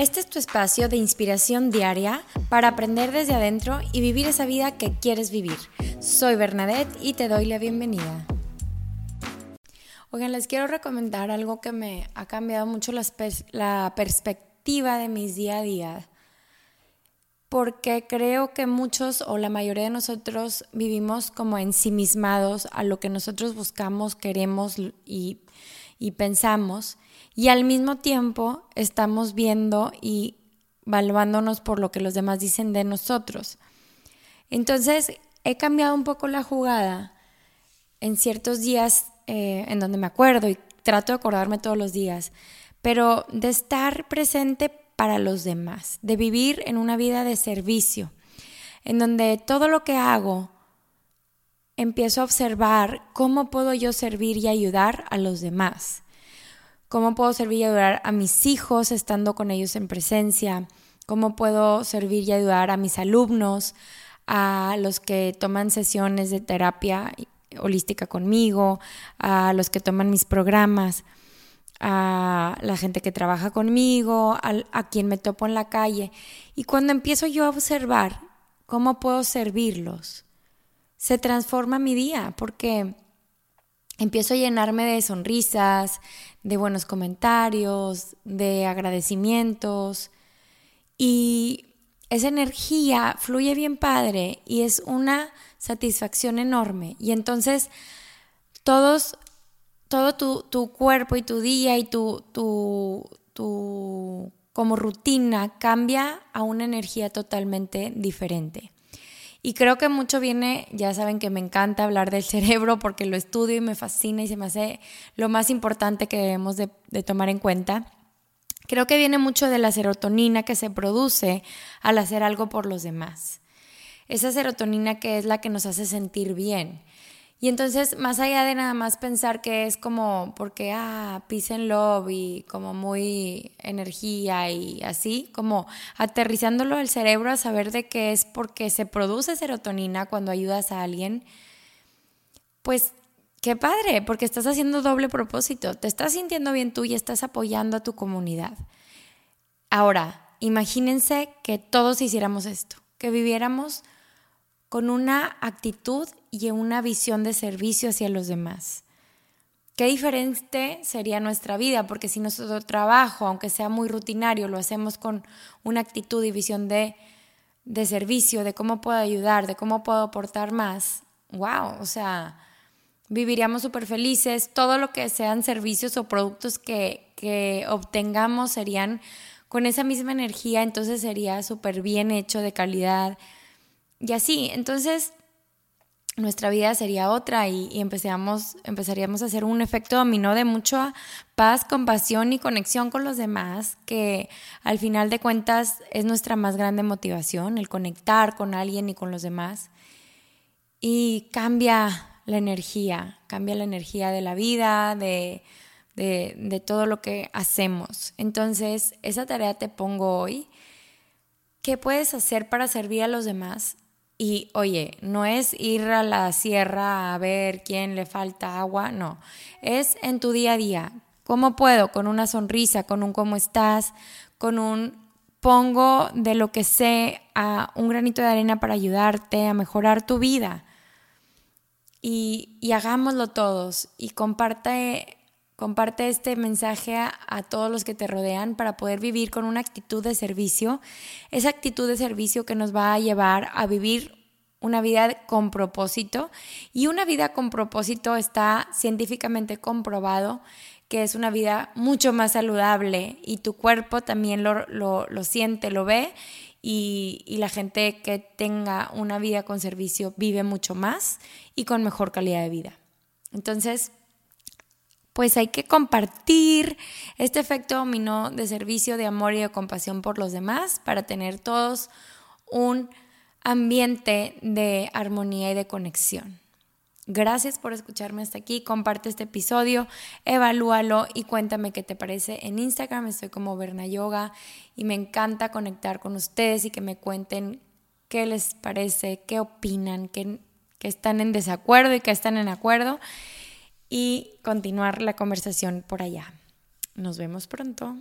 Este es tu espacio de inspiración diaria para aprender desde adentro y vivir esa vida que quieres vivir. Soy Bernadette y te doy la bienvenida. Oigan, les quiero recomendar algo que me ha cambiado mucho la, perspectiva de mis día a día. Porque creo que muchos o la mayoría de nosotros vivimos como ensimismados a lo que nosotros buscamos, queremos y, y pensamos y al mismo tiempo estamos viendo y valuándonos por lo que los demás dicen de nosotros. Entonces, he cambiado un poco la jugada en ciertos días eh, en donde me acuerdo y trato de acordarme todos los días, pero de estar presente para los demás, de vivir en una vida de servicio, en donde todo lo que hago empiezo a observar cómo puedo yo servir y ayudar a los demás cómo puedo servir y ayudar a mis hijos estando con ellos en presencia, cómo puedo servir y ayudar a mis alumnos, a los que toman sesiones de terapia holística conmigo, a los que toman mis programas, a la gente que trabaja conmigo, a, a quien me topo en la calle. Y cuando empiezo yo a observar cómo puedo servirlos, se transforma mi día, porque empiezo a llenarme de sonrisas, de buenos comentarios, de agradecimientos y esa energía fluye bien padre y es una satisfacción enorme. Y entonces todos, todo tu, tu cuerpo y tu día y tu, tu, tu como rutina cambia a una energía totalmente diferente. Y creo que mucho viene, ya saben que me encanta hablar del cerebro porque lo estudio y me fascina y se me hace lo más importante que debemos de, tomar en cuenta. Creo que viene mucho de la serotonina que se produce al hacer algo por los demás. Esa serotonina que es la que nos hace sentir bien. Y entonces, más allá de nada más pensar que es como porque, ah, peace and love y como muy energía y así, como aterrizándolo al cerebro a saber de qué es porque se produce serotonina cuando ayudas a alguien, pues qué padre, porque estás haciendo doble propósito, te estás sintiendo bien tú y estás apoyando a tu comunidad. Ahora, imagínense que todos hiciéramos esto, que viviéramos con una actitud y una visión de servicio hacia los demás. Qué diferente sería nuestra vida, porque si nuestro trabajo, aunque sea muy rutinario, lo hacemos con una actitud y visión de, de servicio, de cómo puedo ayudar, de cómo puedo aportar más, wow, o sea, viviríamos súper felices, todo lo que sean servicios o productos que, que obtengamos serían con esa misma energía, entonces sería súper bien hecho, de calidad, y así, entonces nuestra vida sería otra y, empezaríamos, empezaríamos a hacer un efecto dominó de mucha paz, compasión y conexión con los demás, que al final de cuentas es nuestra más grande motivación, el conectar con alguien y con los demás. Y cambia la energía, cambia la energía de la vida, de, de todo lo que hacemos. Entonces, esa tarea te pongo hoy. ¿Qué puedes hacer para servir a los demás? Y oye, no es ir a la sierra a ver quién le falta agua, no. Es en tu día a día. ¿Cómo puedo? Con una sonrisa, con un cómo estás, con un pongo de lo que sé a un granito de arena para ayudarte a mejorar tu vida. Y, hagámoslo todos y comparte Comparte este mensaje a, todos los que te rodean para poder vivir con una actitud de servicio, esa actitud de servicio que nos va a llevar a vivir una vida con propósito y una vida con propósito está científicamente comprobado que es una vida mucho más saludable y tu cuerpo también lo, lo, siente, lo ve y, y, la gente que tenga una vida con servicio vive mucho más y con mejor calidad de vida. Entonces, pues hay que compartir este efecto dominó de servicio, de amor y de compasión por los demás para tener todos un ambiente de armonía y de conexión. Gracias por escucharme hasta aquí. Comparte este episodio, evalúalo y cuéntame qué te parece en Instagram. Estoy como Berna Yoga y me encanta conectar con ustedes y que me cuenten qué les parece, qué opinan, qué, que están en desacuerdo y qué están en acuerdo y continuar la conversación por allá. Nos vemos pronto.